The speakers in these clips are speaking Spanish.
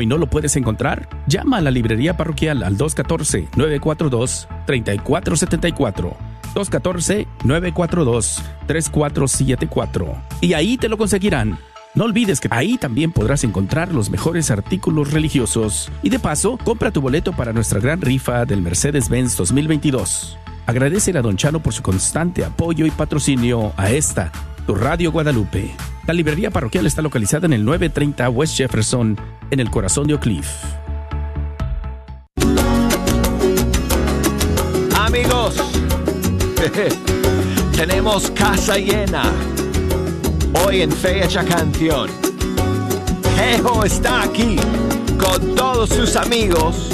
y no lo puedes encontrar? Llama a la librería parroquial al 214-942-3474. 214-942-3474. Y ahí te lo conseguirán. No olvides que ahí también podrás encontrar los mejores artículos religiosos. Y de paso, compra tu boleto para nuestra gran rifa del Mercedes-Benz 2022. Agradece a Don Chano por su constante apoyo y patrocinio a esta, tu Radio Guadalupe. La librería parroquial está localizada en el 930 West Jefferson, en el corazón de Oak Cliff. Amigos, tenemos casa llena. Hoy en Fecha Canción. Jeho está aquí con todos sus amigos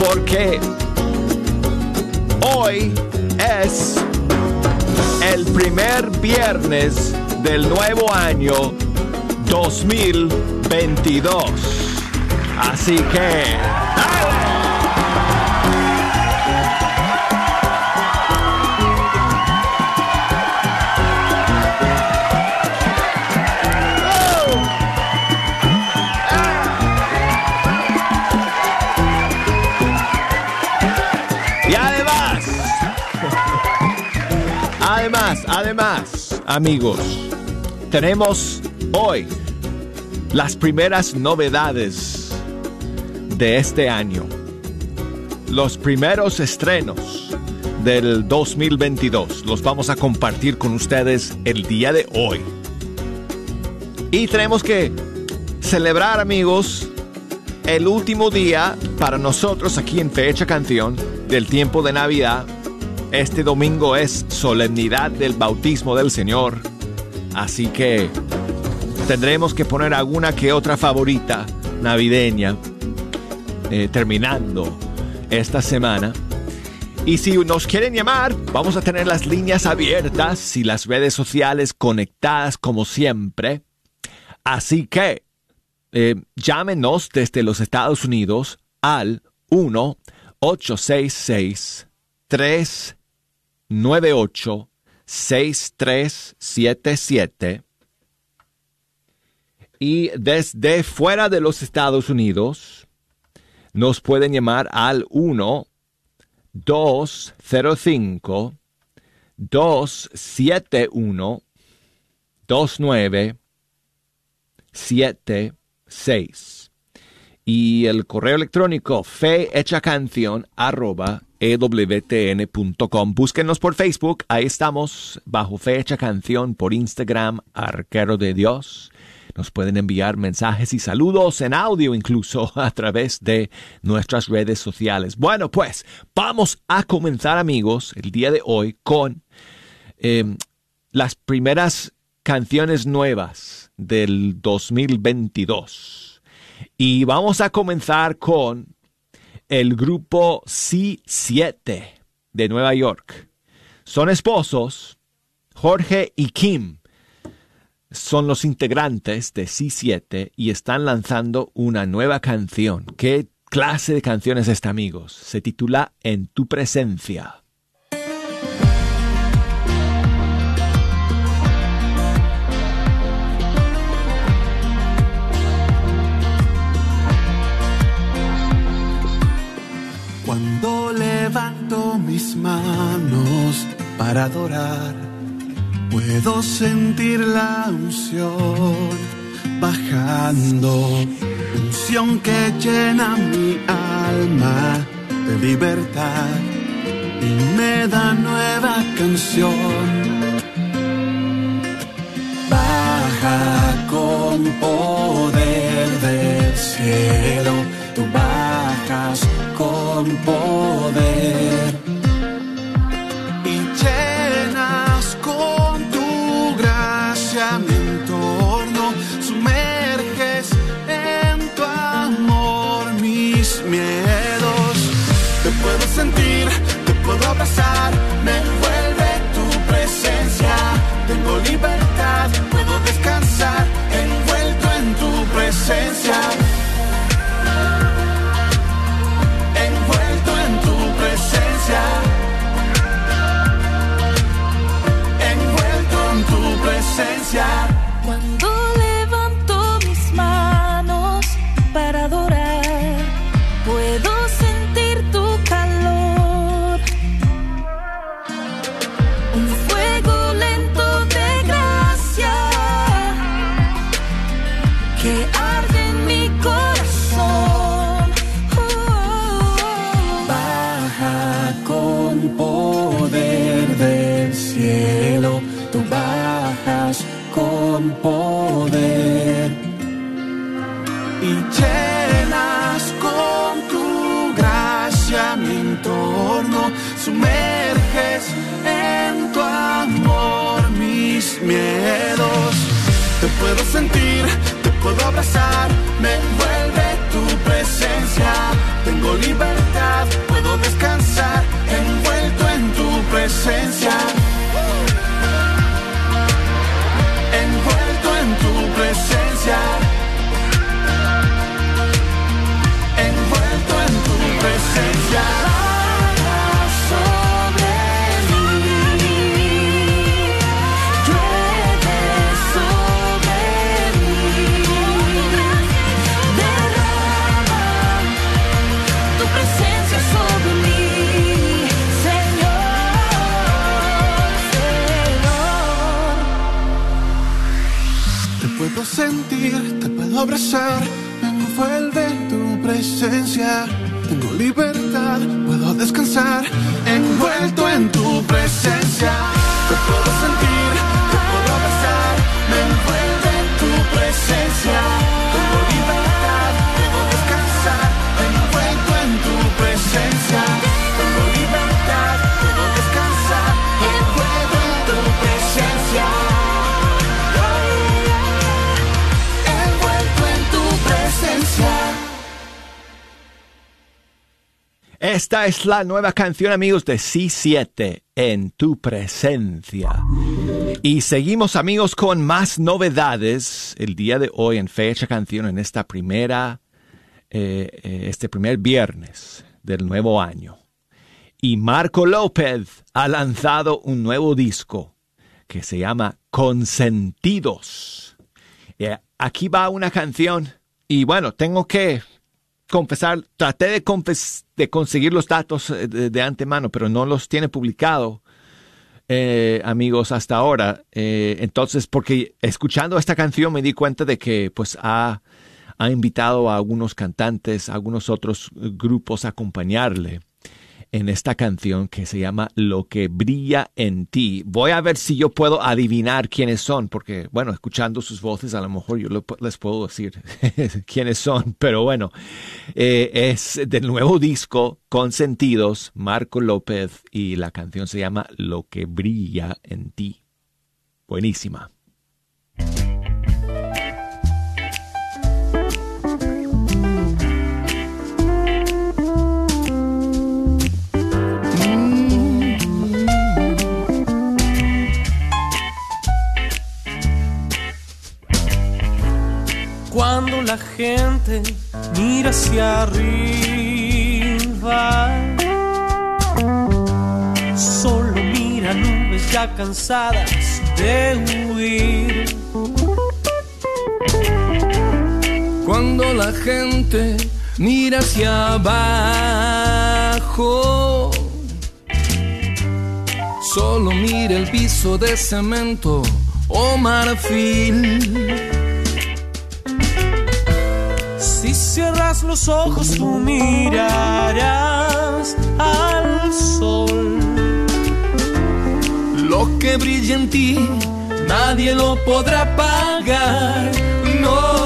porque hoy es el primer viernes del nuevo año 2022. Así que... además, amigos, tenemos hoy las primeras novedades de este año. Los primeros estrenos del 2022 los vamos a compartir con ustedes el día de hoy. Y tenemos que celebrar, amigos, el último día para nosotros aquí en Fecha Canción del tiempo de Navidad. Este domingo es solemnidad del bautismo del Señor. Así que tendremos que poner alguna que otra favorita navideña eh, terminando esta semana. Y si nos quieren llamar, vamos a tener las líneas abiertas y las redes sociales conectadas como siempre. Así que eh, llámenos desde los Estados Unidos al 1-866-398-6377. Y desde fuera de los Estados Unidos, nos pueden llamar al 1 205 271 2976 y el correo electrónico fehechacanción arroba ewtn.com. Búsquenos por Facebook, ahí estamos, bajo Fecha Canción, por Instagram, Arquero de Dios. Nos pueden enviar mensajes y saludos en audio incluso a través de nuestras redes sociales. Bueno, pues vamos a comenzar amigos el día de hoy con eh, las primeras canciones nuevas del 2022. Y vamos a comenzar con el grupo C7 de Nueva York. Son esposos, Jorge y Kim son los integrantes de C7 y están lanzando una nueva canción. ¿Qué clase de canción es esta, amigos? Se titula En tu presencia. Mis manos para adorar, puedo sentir la unción bajando, unción que llena mi alma de libertad y me da nueva canción. Baja con poder del cielo, tú bajas con poder puedo sentir, te puedo abrazar, me envuelve tu presencia. Tengo libertad, puedo sentir, te puedo abrazar, me envuelve tu presencia. Tengo libertad, puedo descansar, envuelto en tu presencia. Te puedo sentir, te puedo abrazar, me envuelve tu presencia. Esta es la nueva canción, amigos, de C7 en tu presencia. Y seguimos, amigos, con más novedades el día de hoy en Fecha Canción en esta primera, eh, eh, este primer viernes del nuevo año. Y Marco López ha lanzado un nuevo disco que se llama Consentidos. Eh, aquí va una canción y bueno, tengo que confesar, traté de, confes- de conseguir los datos eh, de, antemano, pero no los tiene publicado, eh, amigos, hasta ahora. Eh, entonces, porque escuchando esta canción me di cuenta de que pues ha, ha invitado a algunos cantantes, a algunos otros eh, grupos a acompañarle en esta canción que se llama Lo que brilla en ti. Voy a ver si yo puedo adivinar quiénes son, porque, bueno, escuchando sus voces, a lo mejor yo les puedo decir quiénes son, pero bueno, eh, es del nuevo disco Consentidos, Marco López, y la canción se llama Lo que brilla en ti. Buenísima. Cuando la gente mira hacia arriba, solo mira nubes ya cansadas de huir. Cuando la gente mira hacia abajo, solo mira el piso de cemento o marfil. Si cierras los ojos, tú mirarás al sol. Lo que brilla en ti, nadie lo podrá pagar. No,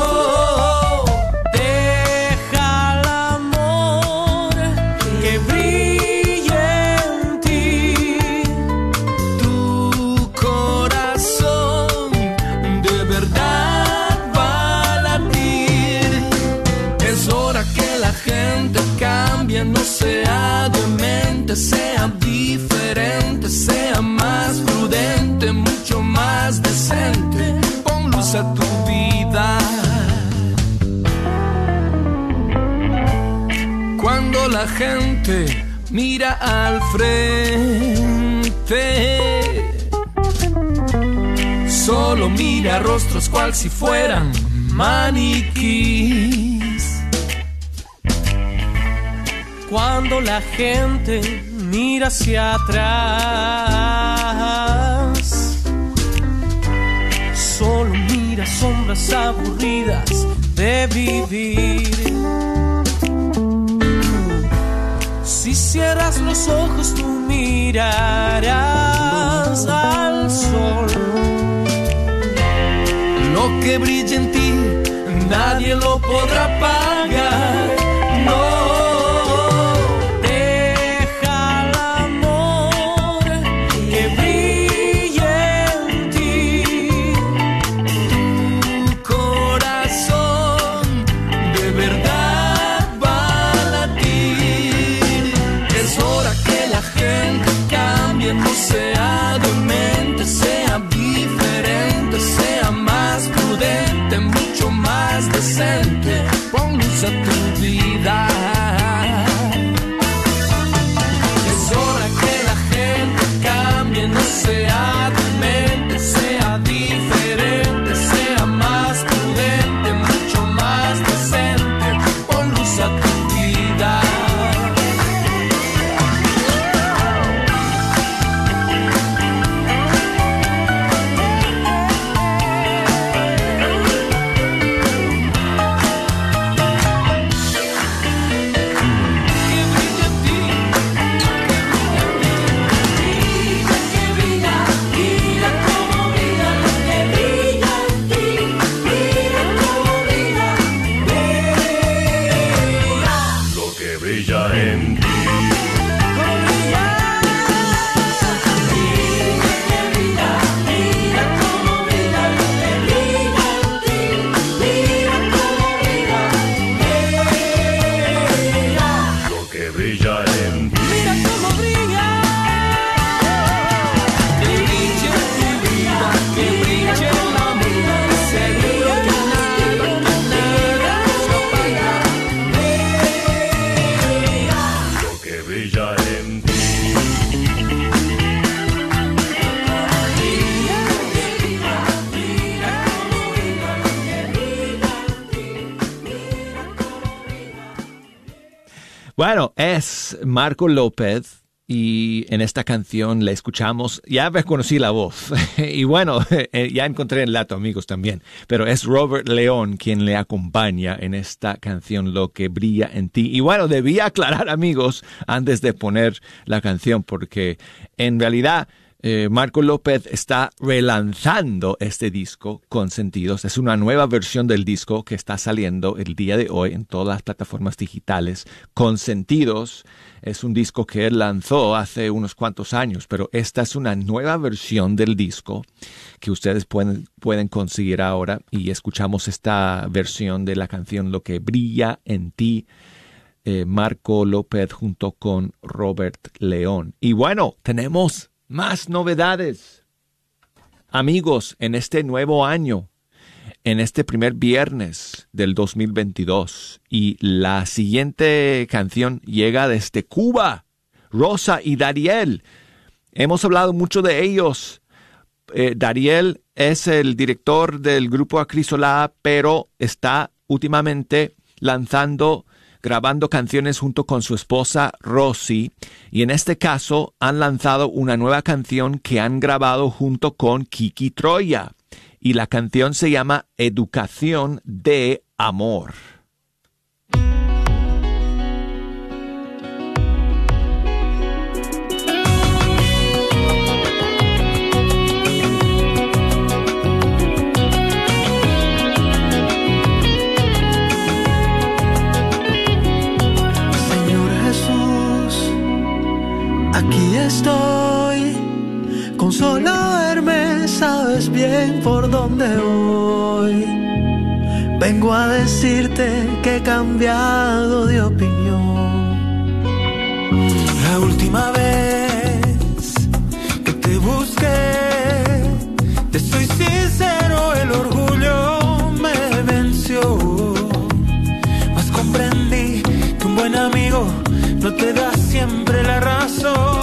mira al frente solo mira rostros cual si fueran maniquís. Cuando la gente mira hacia atrás, solo mira sombras aburridas de vivir. cierras los ojos tú mirarás al sol. Lo que brilla en ti nadie lo podrá pagar. Marco López y en esta canción la escuchamos, ya reconocí la voz. Y bueno, eh, ya encontré el dato amigos también, pero es Robert León quien le acompaña en esta canción Lo que brilla en ti. Y bueno, debía aclarar amigos antes de poner la canción porque en realidad eh, Marco López está relanzando este disco con sentidos. Es una nueva versión del disco que está saliendo el día de hoy en todas las plataformas digitales. Con sentidos es un disco que él lanzó hace unos cuantos años, pero esta es una nueva versión del disco que ustedes pueden, pueden conseguir ahora y escuchamos esta versión de la canción Lo que brilla en ti. eh, Marco López junto con Robert León. Y bueno, tenemos más novedades. Amigos, en este nuevo año, en este primer viernes del 2022, y la siguiente canción llega desde Cuba, Rosa y Dariel. Hemos hablado mucho de ellos. Eh, Dariel es el director del grupo Acrisolá, pero está últimamente lanzando grabando canciones junto con su esposa Rosy y en este caso han lanzado una nueva canción que han grabado junto con Kiki Troya y la canción se llama Educación de Amor. Aquí estoy. Con solo verme sabes bien por dónde voy. Vengo a decirte que he cambiado de opinión. La última vez que te busqué, te soy sincero, el orgullo me venció. Mas comprendí que un buen amigo te da siempre la razón.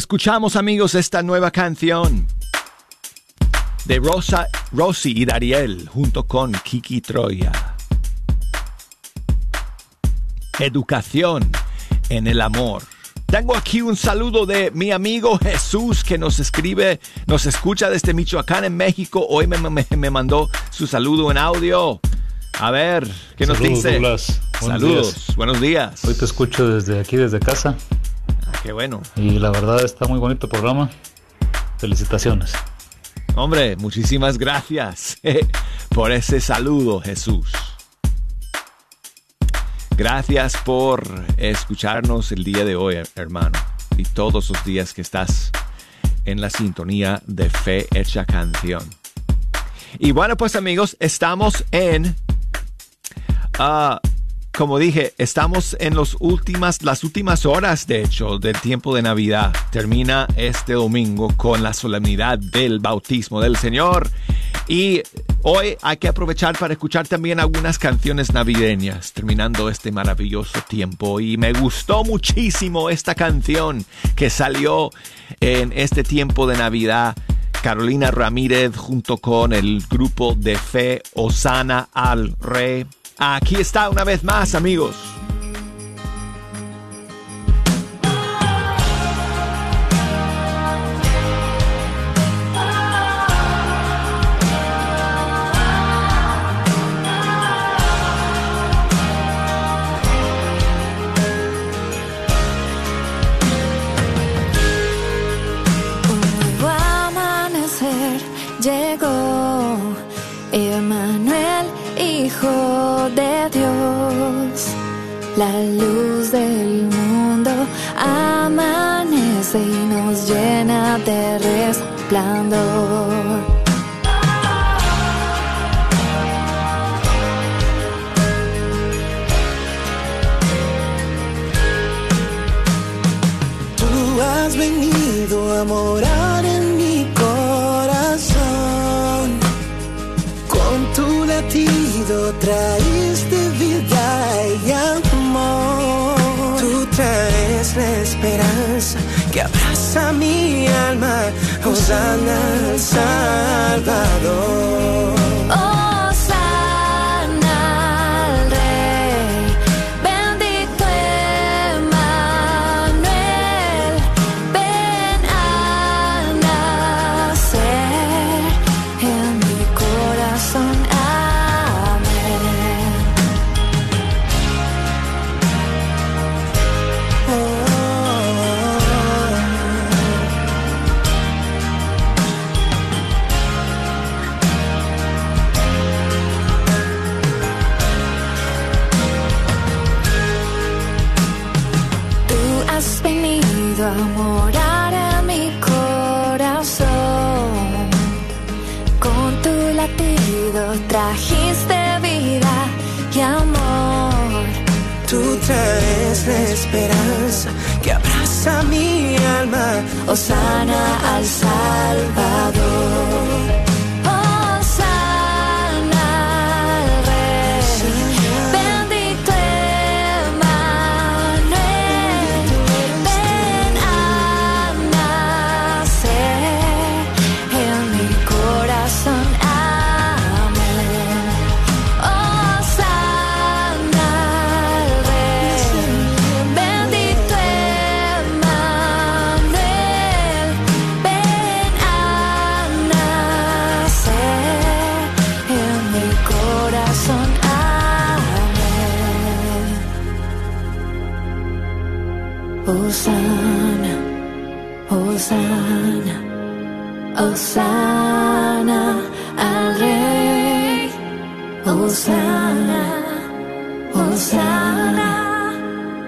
Escuchamos amigos esta nueva canción de Rosa, Rosy y Dariel junto con Kiki Troya. Educación en el amor. Tengo aquí un saludo de mi amigo Jesús que nos escribe, nos escucha desde Michoacán en México. Hoy me, me- me mandó su saludo en audio. A ver, ¿qué nos Saludos, dice? Douglas. Buenos Saludos, días. buenos días. Hoy te escucho desde aquí, desde casa, qué bueno. y la verdad está muy bonito el programa. Felicitaciones. Hombre, muchísimas gracias por ese saludo, Jesús. Gracias por escucharnos el día de hoy, hermano, y todos los días que estás en la sintonía de Fe Hecha Canción. Y bueno, pues amigos, estamos en Ah, como dije, estamos en las últimas horas, de hecho, del tiempo de Navidad. Termina este domingo con la solemnidad del bautismo del Señor. Y hoy hay que aprovechar para escuchar también algunas canciones navideñas, terminando este maravilloso tiempo. Y me gustó muchísimo esta canción que salió en este tiempo de Navidad. Carolina Ramírez junto con el grupo de fe Osana al Rey. Aquí está una vez más, amigos. La luz del mundo amanece y nos llena de resplandor. Tú has venido a morar abraza mi alma, Hosanna al Salvador. Osana al Salvador. Hosanna, Hosanna, Hosanna al Rey. Hosanna, Hosanna,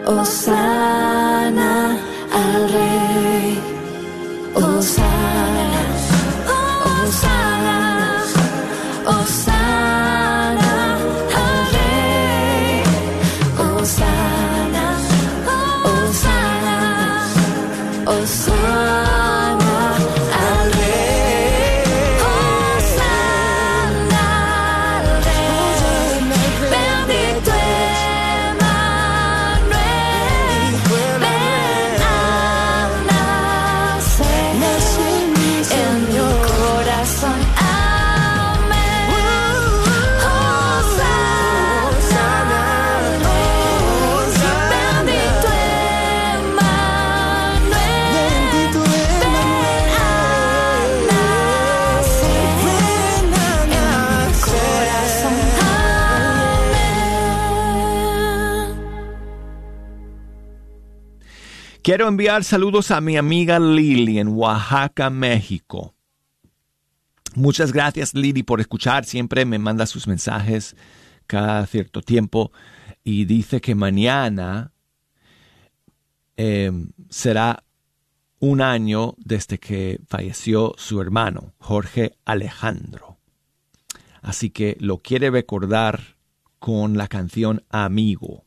Hosanna al Rey. Hosanna, Hosanna, Hosanna Quiero enviar saludos a mi amiga Lili en Oaxaca, México. Muchas gracias Lili por escuchar. Siempre me manda sus mensajes cada cierto tiempo y dice que mañana eh, será un año desde que falleció su hermano, Jorge Alejandro. Así que lo quiere recordar con la canción Amigo.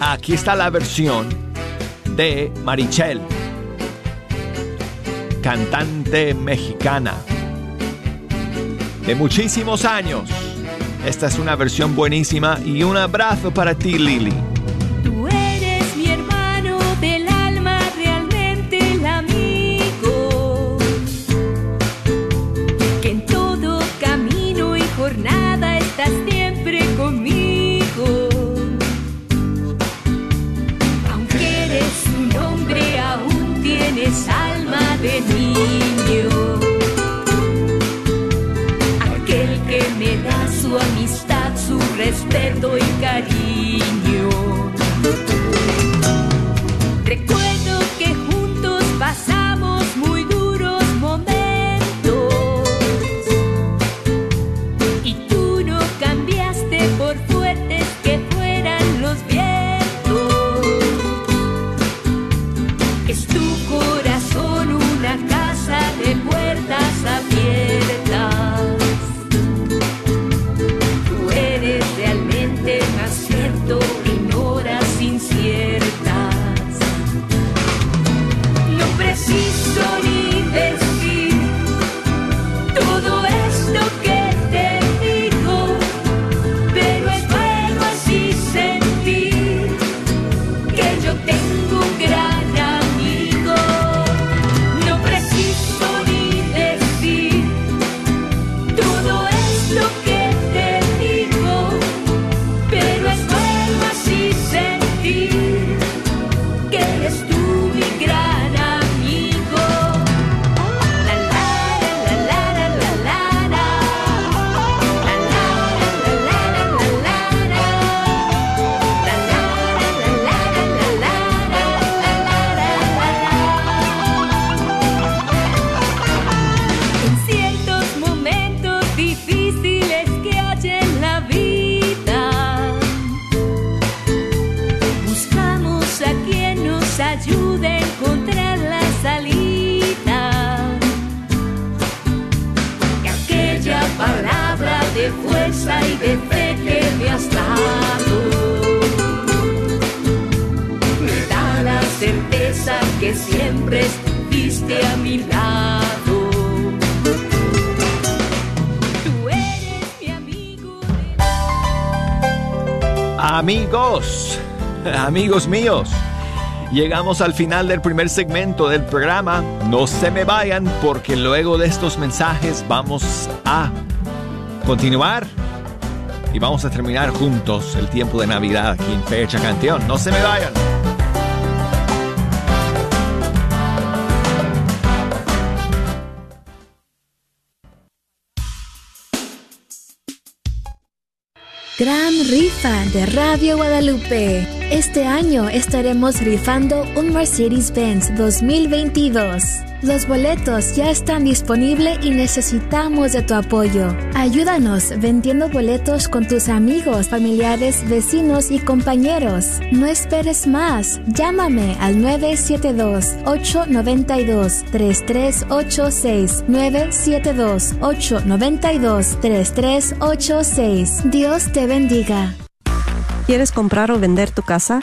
Aquí está la versión de Marichel, cantante mexicana de muchísimos años. Esta es una versión buenísima y un abrazo para ti, Lili. Alma llegamos al final del primer segmento del programa. No se me vayan porque luego de estos mensajes vamos a continuar y vamos a terminar juntos el tiempo de Navidad aquí en Fecha Canción. No se me vayan. Gran rifa de Radio Guadalupe. Este año estaremos rifando un Mercedes-Benz 2022. Los boletos ya están disponibles y necesitamos de tu apoyo. Ayúdanos vendiendo boletos con tus amigos, familiares, vecinos y compañeros. No esperes más. Llámame al 972-892-3386. 972-892-3386. Dios te bendiga. ¿Quieres comprar o vender tu casa?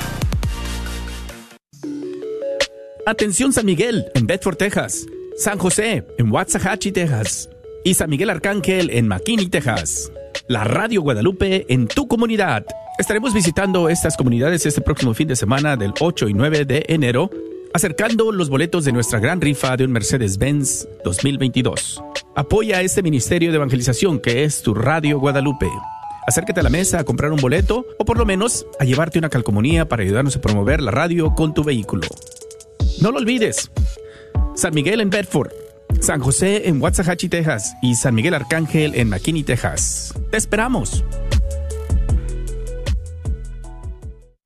Atención San Miguel, en Bedford, Texas. San José, en Waxahachie, Texas. Y San Miguel Arcángel, en McKinney, Texas. La Radio Guadalupe en tu comunidad. Estaremos visitando estas comunidades este próximo fin de semana del 8 y 9 de enero, acercando los boletos de nuestra gran rifa de un Mercedes-Benz 2022. Apoya este ministerio de evangelización que es tu Radio Guadalupe. Acércate a la mesa a comprar un boleto o por lo menos a llevarte una calcomanía para ayudarnos a promover la radio con tu vehículo. No lo olvides. San Miguel en Bedford, San José en Waxahachie, Texas y San Miguel Arcángel en McKinney, Texas. Te esperamos.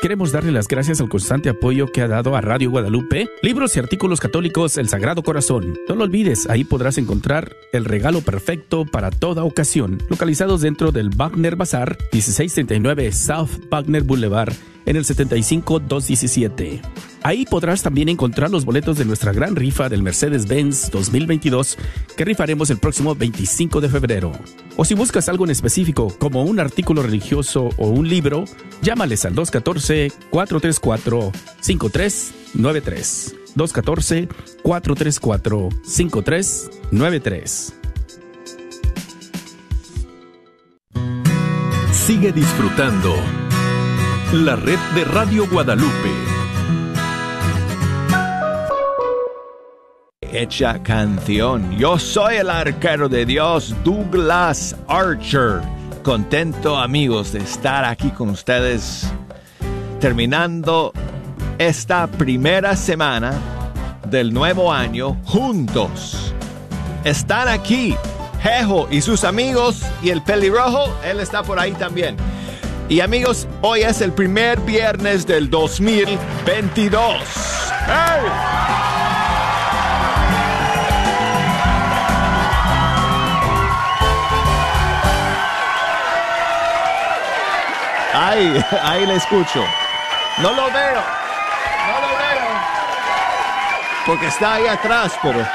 Queremos darle las gracias al constante apoyo que ha dado a Radio Guadalupe, libros y artículos católicos El Sagrado Corazón. No lo olvides, ahí podrás encontrar el regalo perfecto para toda ocasión, localizados dentro del Wagner Bazar, 1639 South Wagner Boulevard, en el 75217. Ahí podrás también encontrar los boletos de nuestra gran rifa del Mercedes-Benz 2022 que rifaremos el próximo 25 de febrero. O si buscas algo en específico, como un artículo religioso o un libro, llámales al 214-434-5393. 214-434-5393. Sigue disfrutando la red de Radio Guadalupe. Hecha canción. Yo soy el arquero de Dios, Douglas Archer. Contento amigos de estar aquí con ustedes, terminando esta primera semana del nuevo año juntos. Están aquí Jejo y sus amigos y el pelirrojo, él está por ahí también. Y amigos, hoy es el primer viernes del 2022. ¡Hey! Ahí, ahí le escucho. No lo veo. No lo veo. Porque está ahí atrás, pero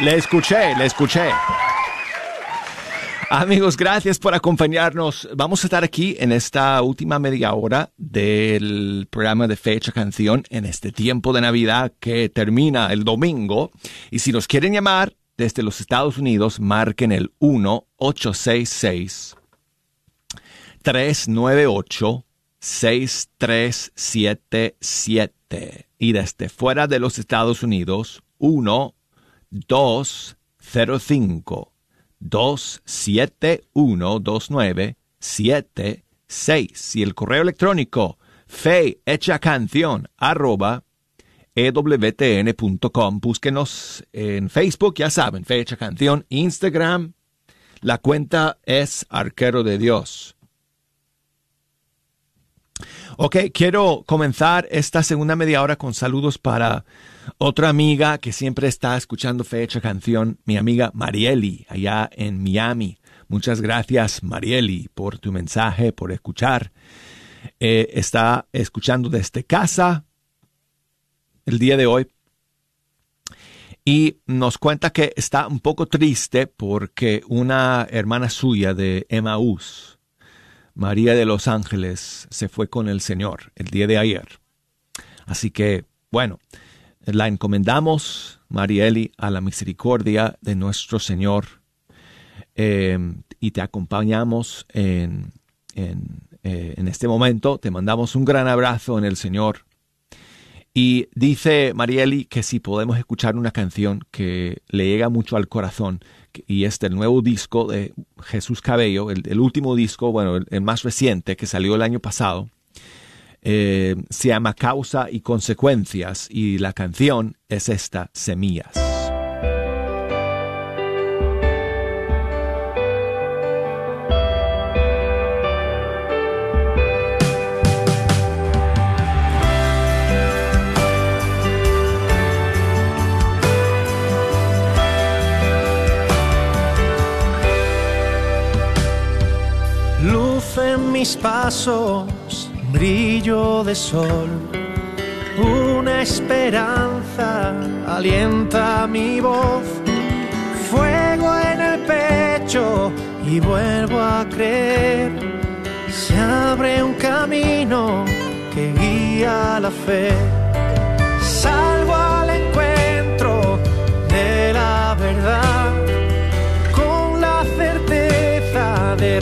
le escuché, le escuché. Amigos, gracias por acompañarnos. Vamos a estar aquí en esta última media hora del programa de Fecha Canción en este tiempo de Navidad que termina el domingo. Y si nos quieren llamar desde los Estados Unidos, marquen el 1 866 398-6377. Y desde fuera de los Estados Unidos, 1-205-271-2976. Y el correo electrónico fe hecha canción arroba ewtn.com. Búsquenos en Facebook, ya saben, fe hecha canción, Instagram. La cuenta es Arquero de Dios. Ok, quiero comenzar esta segunda media hora con saludos para otra amiga que siempre está escuchando Fecha Canción, mi amiga Marieli, allá en Miami. Muchas gracias, Marieli, por tu mensaje, por escuchar. Eh, está escuchando desde casa el día de hoy y nos cuenta que está un poco triste porque una hermana suya de Emmaús, María de los Ángeles se fue con el Señor el día de ayer. Así que, bueno, la encomendamos, Marieli, a la misericordia de nuestro Señor eh, y te acompañamos en, en, eh, en este momento. Te mandamos un gran abrazo en el Señor. Y dice Marieli que si podemos escuchar una canción que le llega mucho al corazón, y es del nuevo disco de Jesús Cabello, el, último disco, bueno, el, más reciente que salió el año pasado, eh, se llama Causa y Consecuencias y la canción es esta, Semillas. Mis pasos, brillo de sol, una esperanza alienta mi voz, fuego en el pecho y vuelvo a creer, se abre un camino que guía la fe, salvo al encuentro de la verdad. Con la certeza de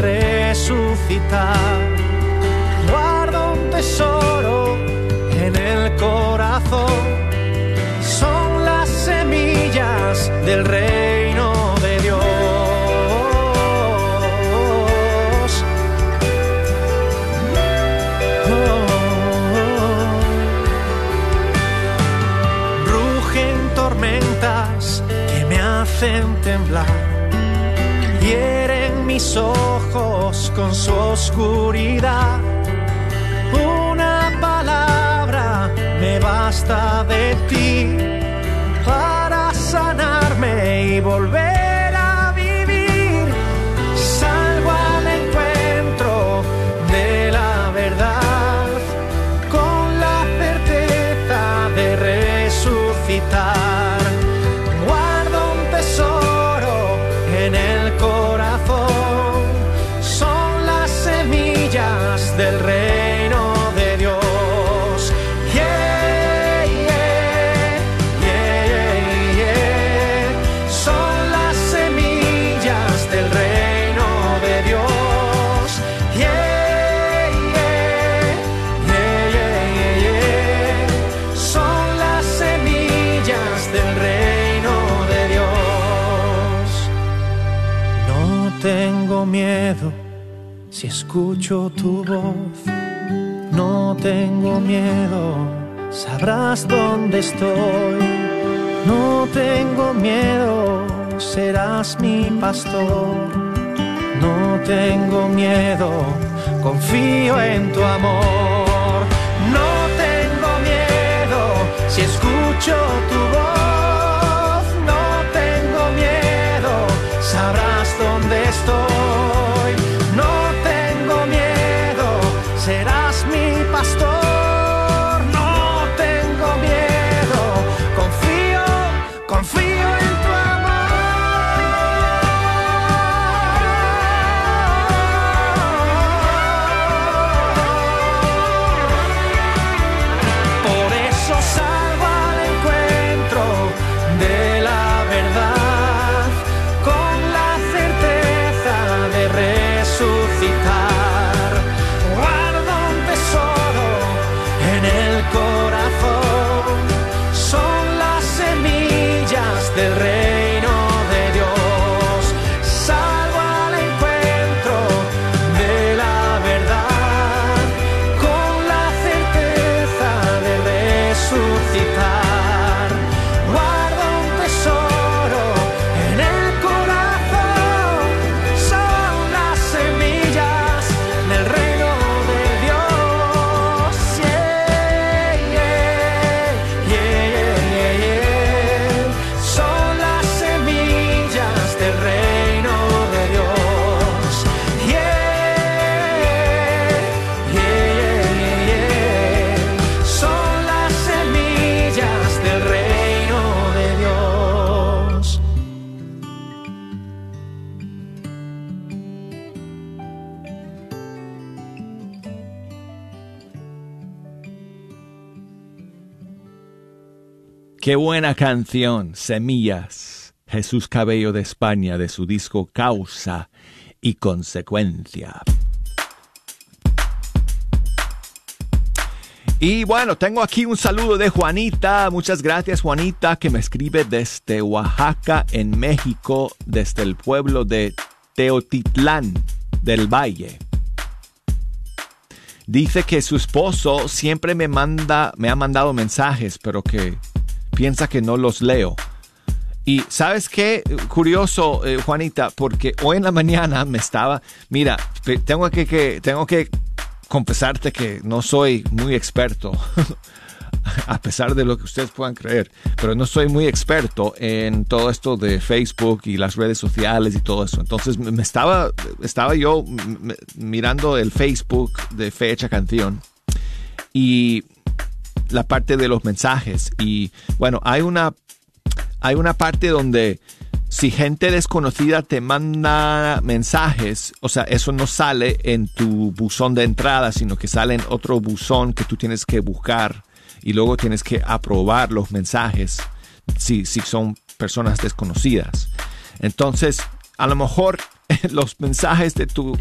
Guardo un tesoro en el corazón. Son las semillas del reino de Dios. Oh. Rugen tormentas que me hacen temblar mis ojos con su oscuridad. Una palabra me basta de ti para sanarme y volver miedo si escucho tu voz. No tengo miedo, sabrás dónde estoy. No tengo miedo, serás mi pastor. No tengo miedo, confío en tu amor. No tengo miedo si escucho tu voz. No tengo miedo, sabrás dónde estoy. Qué buena canción, Semillas, Jesús Cabello de España, de su disco Causa y Consecuencia. Y bueno, tengo aquí un saludo de Juanita. Muchas gracias Juanita que me escribe desde Oaxaca, en México, desde el pueblo de Teotitlán del Valle. Dice que su esposo siempre me manda, me ha mandado mensajes, pero que piensa que no los leo. Y sabes qué, curioso, eh, Juanita, porque hoy en la mañana me estaba, mira, tengo que, tengo que confesarte que no soy muy experto, a pesar de lo que ustedes puedan creer, pero no soy muy experto en todo esto de Facebook y las redes sociales y todo eso. Entonces me estaba, estaba yo mirando el Facebook de Fecha Canción y la parte de los mensajes. Y bueno, hay una, hay una parte donde si gente desconocida te manda mensajes, o sea, eso no sale en tu buzón de entrada, sino que sale en otro buzón que tú tienes que buscar y luego tienes que aprobar los mensajes si, si son personas desconocidas. Entonces, a lo mejor los mensajes de tu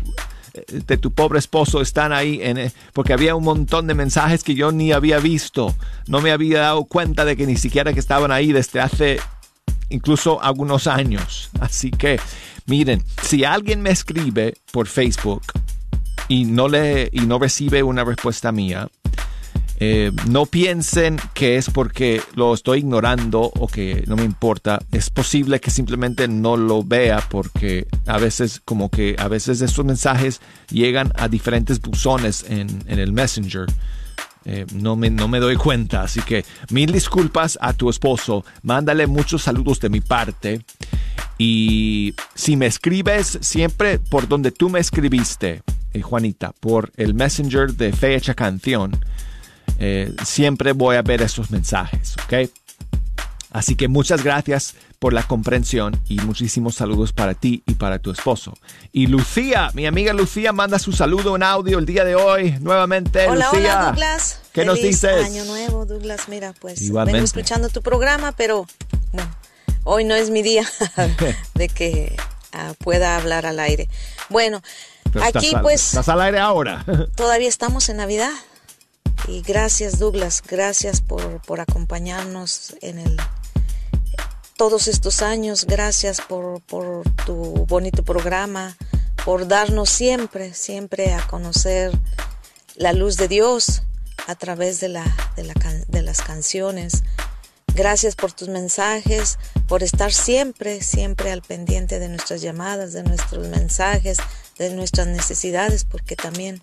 de tu pobre esposo están ahí en, porque había un montón de mensajes que yo ni había visto. No me había dado cuenta de que ni siquiera que estaban ahí desde hace incluso algunos años. Así que, miren, si alguien me escribe por Facebook y no, le, y no recibe una respuesta mía, eh, no piensen que es porque lo estoy ignorando o que no me importa. Es posible que simplemente no lo vea porque a veces como que a veces estos mensajes llegan a diferentes buzones en, el Messenger. Eh, no, me, no me doy cuenta. Así que mil disculpas a tu esposo. Mándale muchos saludos de mi parte. Y si me escribes siempre por donde tú me escribiste, eh, Juanita, por el messenger de Fecha Canción, eh, siempre voy a ver esos mensajes, ¿ok? Así que muchas gracias por la comprensión y muchísimos saludos para ti y para tu esposo. Y Lucía, mi amiga Lucía, manda su saludo en audio el día de hoy nuevamente. Hola, Lucía, hola Douglas. ¿Qué nos dices? Año nuevo, Douglas. Mira, pues Igualmente. vengo escuchando tu programa, pero bueno, hoy no es mi día de que ah, pueda hablar al aire. Bueno, Pero aquí estás pues Estás al aire ahora. todavía estamos en Navidad. Y gracias Douglas, gracias por, por acompañarnos en el todos estos años, gracias por, por tu bonito programa, por darnos siempre, siempre a conocer la luz de Dios a través de, la, de, la de las canciones. Gracias por tus mensajes, por estar siempre, siempre al pendiente de nuestras llamadas, de nuestros mensajes, de nuestras necesidades, porque también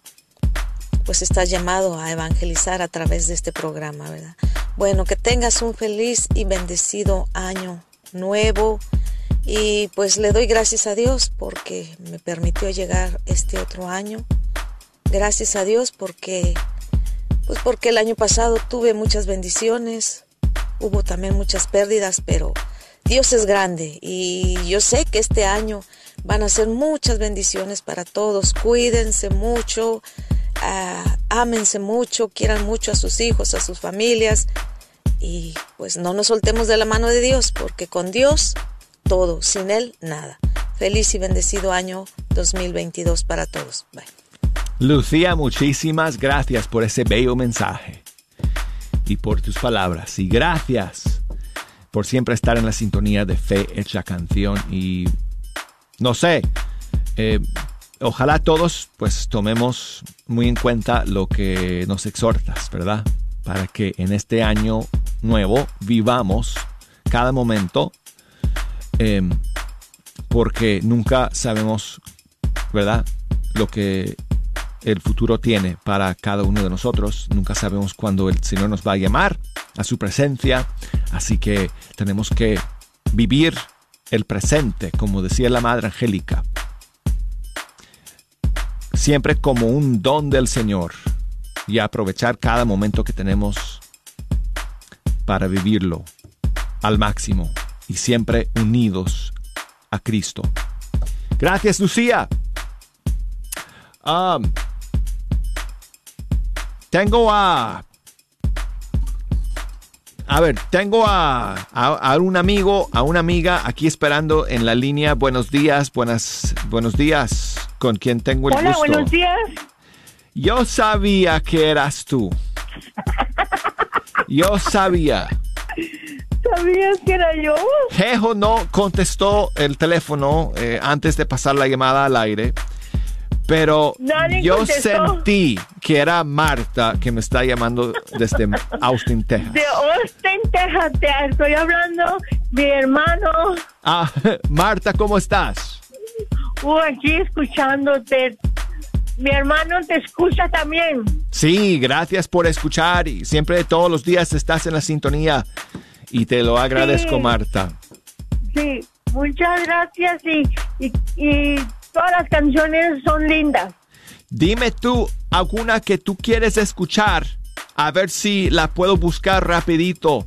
pues estás llamado a evangelizar a través de este programa, ¿verdad? Bueno, que tengas un feliz y bendecido año nuevo y pues le doy gracias a Dios porque me permitió llegar este otro año. Gracias a Dios porque pues porque el año pasado tuve muchas bendiciones, hubo también muchas pérdidas, pero Dios es grande y yo sé que este año van a ser muchas bendiciones para todos. Cuídense mucho, ámense mucho, quieran mucho a sus hijos, a sus familias y pues no nos soltemos de la mano de Dios porque con Dios todo, sin Él nada. Feliz y bendecido año 2022 para todos. Lucía, muchísimas gracias por ese bello mensaje y por tus palabras. Y gracias por siempre estar en la sintonía de Fe Hecha Canción. Y no sé, eh, ojalá todos pues tomemos muy en cuenta lo que nos exhortas, ¿verdad? Para que en este año nuevo vivamos cada momento eh, porque nunca sabemos, ¿verdad? Lo que el futuro tiene para cada uno de nosotros. Nunca sabemos cuándo el Señor nos va a llamar a su presencia. Así que tenemos que vivir el presente, como decía la Madre Angélica. Siempre como un don del Señor y aprovechar cada momento que tenemos para vivirlo al máximo y siempre unidos a Cristo. Gracias, Lucía. Um, tengo a a ver, tengo a, a- a un amigo, a una amiga aquí esperando en la línea. Buenos días, buenas, buenos días. ¿Con quien tengo el Hola, gusto? buenos días. Yo sabía que eras tú. Yo sabía. ¿Sabías que era yo? Jejo no contestó el teléfono eh, antes de pasar la llamada al aire, pero Nadie yo contestó. sentí que era Marta que me está llamando desde Austin, Texas. De Austin, Texas, te estoy hablando, mi hermano, Ah, Marta, ¿cómo estás? Uh, aquí escuchándote. Mi hermano te escucha también. Sí, gracias por escuchar y siempre todos los días estás en la sintonía y te lo agradezco, Sí. Marta. Sí, muchas gracias y, y, y todas las canciones son lindas. Dime tú alguna que tú quieres escuchar, a ver si la puedo buscar rapidito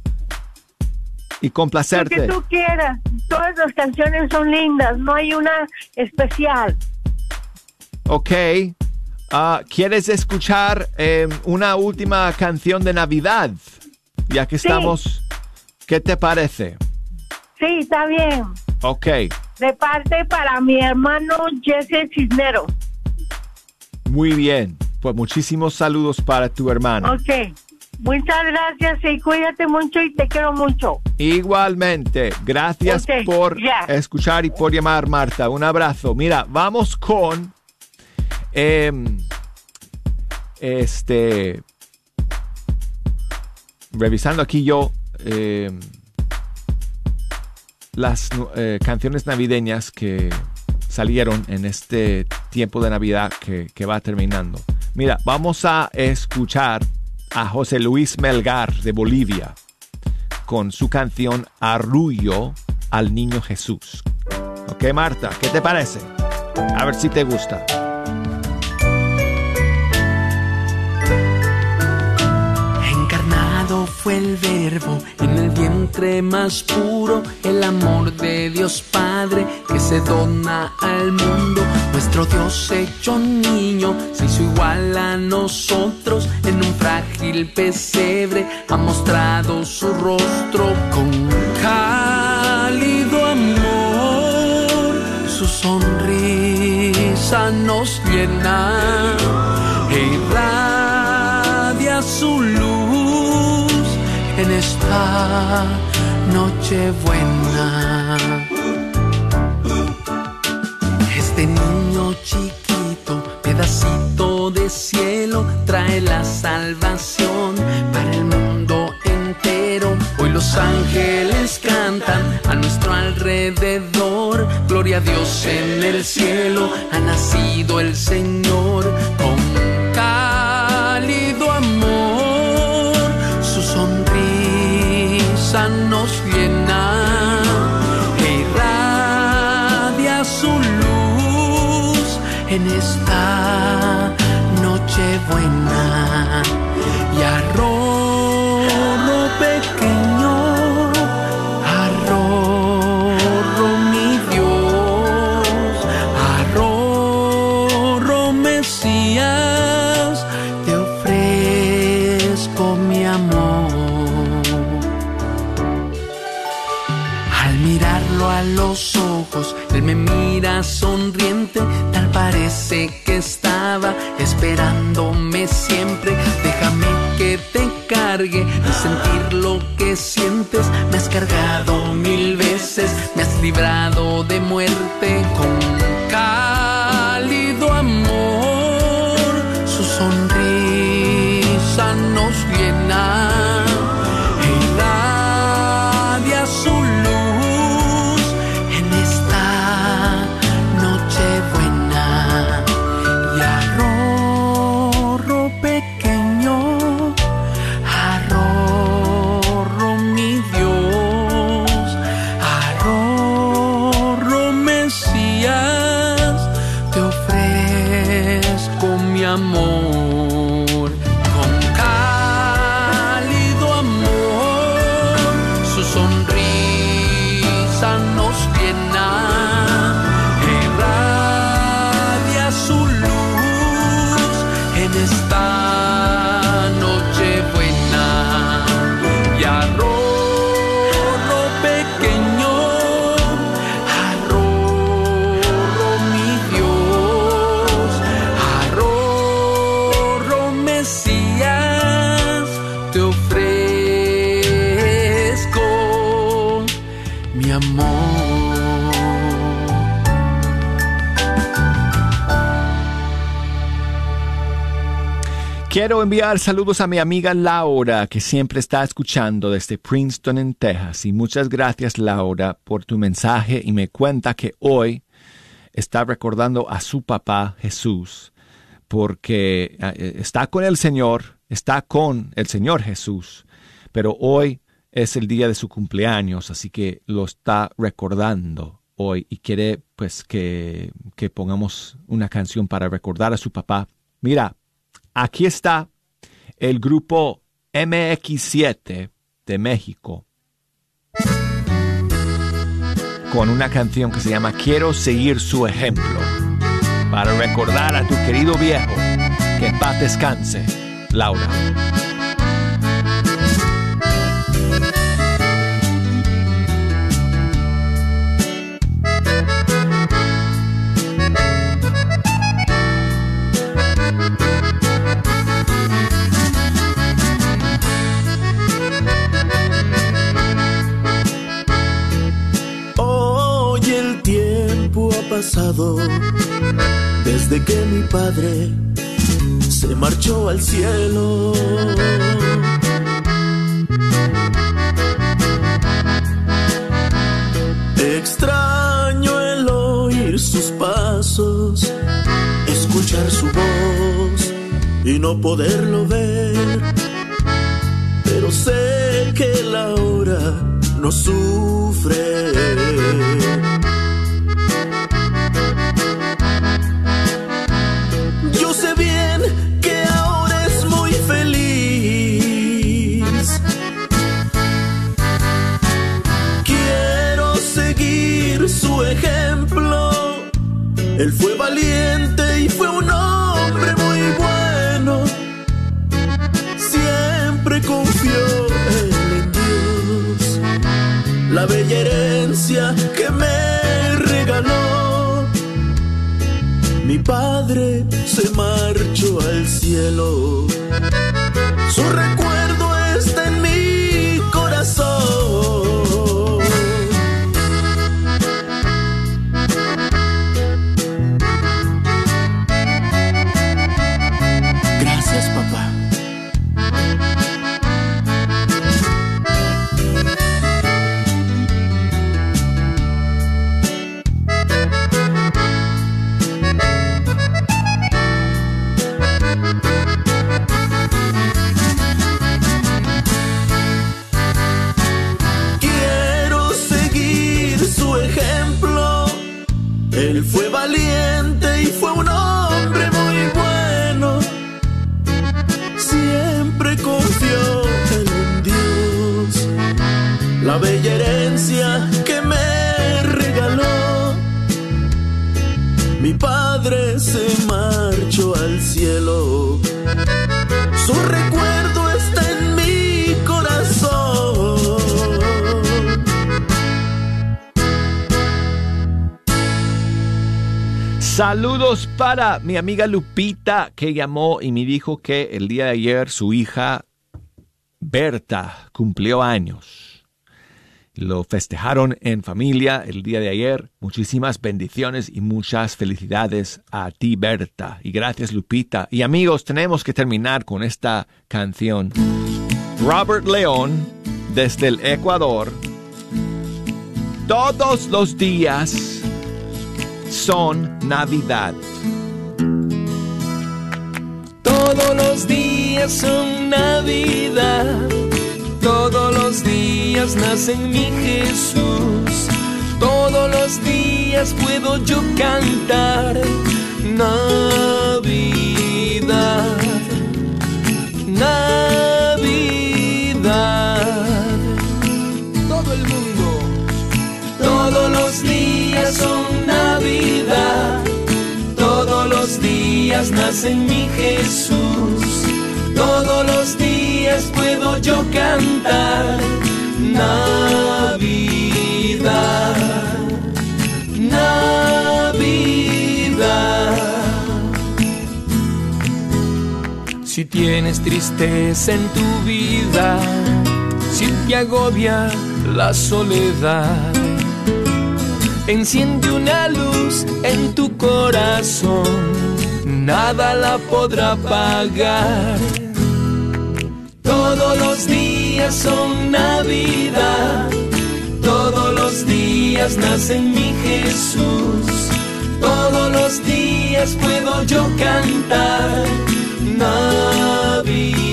y Lo complacerte. que tú quieras. Todas las canciones son lindas, no hay una especial. Ok. Ah, ¿Quieres escuchar eh, una última canción de Navidad? Ya que Sí. estamos... ¿Qué te parece? Sí, está bien. Ok. De parte para mi hermano Jesse Cisneros. Muy bien. Pues muchísimos saludos para tu hermano. Ok. Muchas gracias y cuídate mucho y te quiero mucho. Igualmente, gracias por escuchar y por llamar, Marta. Un abrazo. Mira, vamos con em, este revisando aquí yo em, las eh, canciones navideñas que salieron en este tiempo de Navidad que, que va terminando. Mira, vamos a escuchar a José Luis Melgar de Bolivia con su canción Arrullo al Niño Jesús. Ok, Marta, ¿qué te parece? A ver si te gusta. El verbo en el vientre más puro, el amor de Dios Padre que se dona al mundo. Nuestro Dios hecho niño se hizo igual a nosotros en un frágil pesebre, ha mostrado su rostro con cálido amor. Su sonrisa nos llena esta noche buena. Este niño chiquito, pedacito de cielo, trae la salvación para el mundo entero. Hoy los ángeles cantan a nuestro alrededor. Gloria a Dios en el cielo, ha nacido el Señor con en esta noche buena. De sentir lo que sientes. Me has cargado mil veces, me has librado de muerte con Quiero enviar saludos a mi amiga Laura, que siempre está escuchando desde Princeton, en Texas. Y muchas gracias, Laura, por tu mensaje y me cuenta que hoy está recordando a su papá Jesús, porque eh, está con el Señor, está con el Señor Jesús, pero hoy es el día de su cumpleaños, así que lo está recordando hoy y quiere pues que, que pongamos una canción para recordar a su papá. Mira, Aquí está el grupo MX7 de México con una canción que se llama Quiero seguir su ejemplo para recordar a tu querido viejo que en paz descanse, Laura. Desde que mi padre se marchó al cielo. Extraño el oír sus pasos, escuchar su voz y no poderlo ver. Pero sé que la hora no sufre se marchó al cielo. Mi amiga Lupita que llamó y me dijo que el día de ayer su hija Berta cumplió años. Lo festejaron en familia el día de ayer. Muchísimas bendiciones y muchas felicidades a ti Berta. Y gracias Lupita. Y amigos, tenemos que terminar con esta canción. Robert León desde el Ecuador. Todos los días son Navidad. Todos los días son Navidad. Todos los días nace mi Jesús. Todos los días puedo yo cantar. Días nace mi Jesús. Todos los días puedo yo cantar Navidad. Navidad. Si tienes tristeza en tu vida, si te agobia la soledad Enciende una luz en tu corazón. Nada la podrá pagar. Todos los días son Navidad, todos los días nace mi Jesús, todos los días puedo yo cantar Navidad.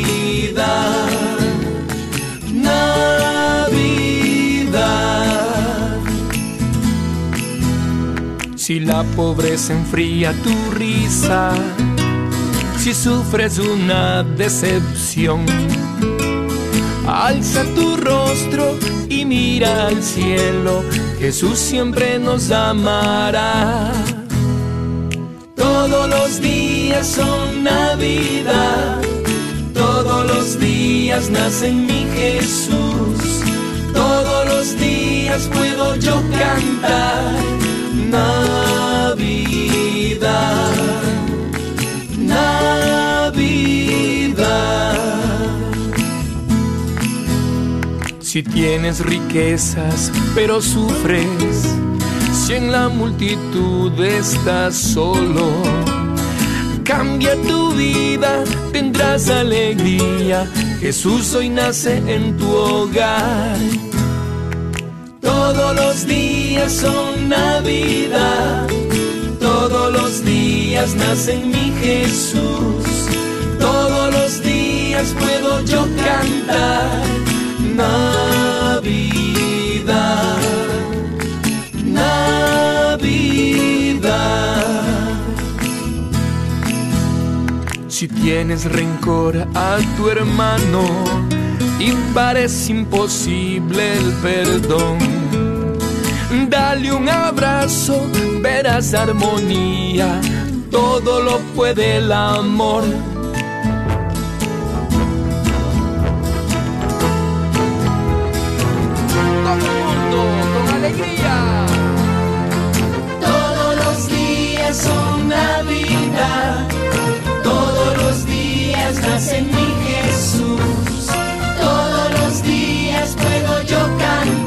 Si la pobreza enfría tu risa, si sufres una decepción, alza tu rostro y mira al cielo, Jesús siempre nos amará. Todos los días son Navidad, todos los días nace en mi Jesús, todos los días puedo yo cantar Navidad, Navidad. Si tienes riquezas pero sufres, si en la multitud estás solo, cambia tu vida, tendrás alegría. Jesús hoy nace en tu hogar. Todos los días son Navidad, todos los días nace en mi Jesús, todos los días puedo yo cantar Navidad, Navidad. Si tienes rencor a tu hermano y parece imposible el perdón, dale un abrazo, verás armonía, todo lo puede el amor. con alegría. Todos los días son Navidad, todos los días nace mi Jesús, todos los días puedo yo cantar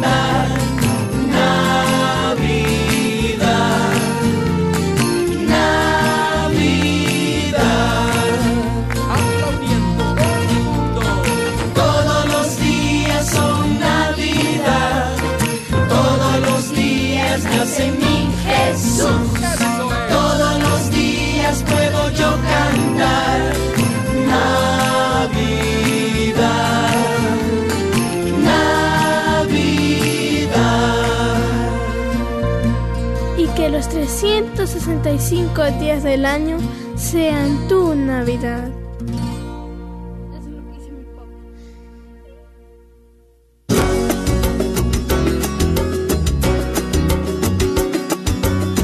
los 365 días del año sean tu Navidad.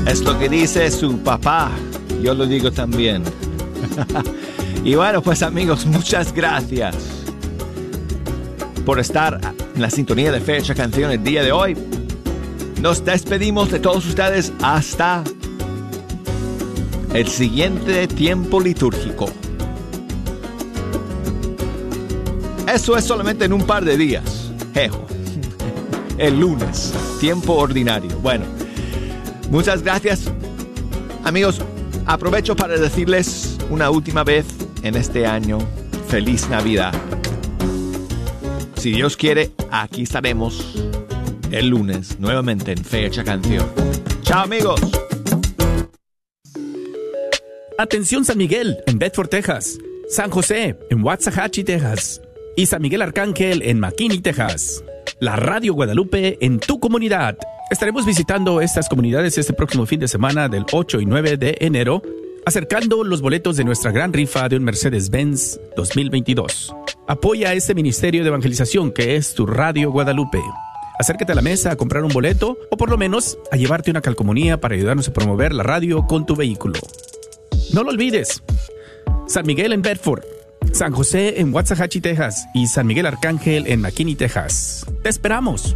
Es lo que dice su papá. Yo lo digo también. y bueno, pues amigos, muchas gracias por estar en la sintonía de Fecha Canción el día de hoy. Nos despedimos de todos ustedes hasta el siguiente tiempo litúrgico. Eso es solamente en un par de días. Jejo. El lunes. Tiempo ordinario. Bueno. Muchas gracias. Amigos, aprovecho para decirles una última vez en este año, feliz Navidad. Si Dios quiere, aquí estaremos el lunes nuevamente en Fecha Canción. Chao amigos. Atención San Miguel en Bedford, Texas. San José en Waxahachie, Texas. Y San Miguel Arcángel en McKinney, Texas. La Radio Guadalupe en tu comunidad. Estaremos visitando estas comunidades este próximo fin de semana del 8 y 9 de enero, acercando los boletos de nuestra gran rifa de un Mercedes-Benz 2022. Apoya este ministerio de evangelización que es tu Radio Guadalupe. Acércate a la mesa a comprar un boleto o por lo menos a llevarte una calcomanía para ayudarnos a promover la radio con tu vehículo. No lo olvides. San Miguel en Bedford, San José en Waxahachie, Texas y San Miguel Arcángel en McKinney, Texas. Te esperamos.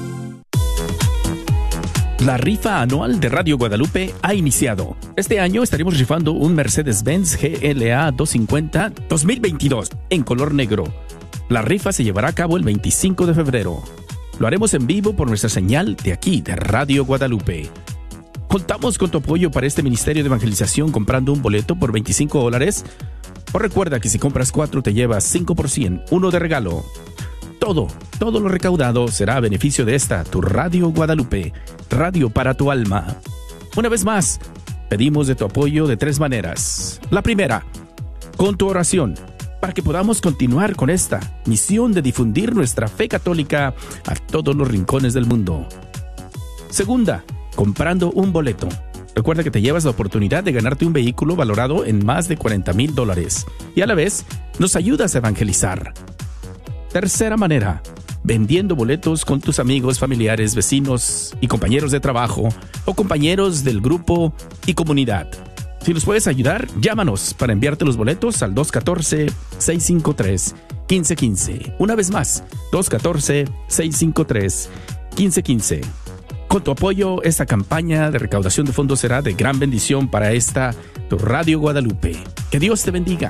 La rifa anual de Radio Guadalupe ha iniciado. Este año estaremos rifando un Mercedes-Benz GLA 250 2022 en color negro. La rifa se llevará a cabo el 25 de febrero. Lo haremos en vivo por nuestra señal de aquí, de Radio Guadalupe. Contamos con tu apoyo para este ministerio de evangelización comprando un boleto por 25 dólares. O recuerda que si compras 4 te llevas 5 por 100, uno de regalo. Todo, todo lo recaudado será a beneficio de esta, tu Radio Guadalupe, radio para tu alma. Una vez más, pedimos de tu apoyo de tres maneras. La primera, con tu oración, para que podamos continuar con esta misión de difundir nuestra fe católica a todos los rincones del mundo. Segunda, comprando un boleto. Recuerda que te llevas la oportunidad de ganarte un vehículo valorado en más de 40 mil dólares y a la vez nos ayudas a evangelizar. Tercera manera, vendiendo boletos con tus amigos, familiares, vecinos y compañeros de trabajo o compañeros del grupo y comunidad. Si nos puedes ayudar, llámanos para enviarte los boletos al 214-653-1515. Una vez más, 214-653-1515. Con tu apoyo, esta campaña de recaudación de fondos será de gran bendición para esta, tu Radio Guadalupe. Que Dios te bendiga.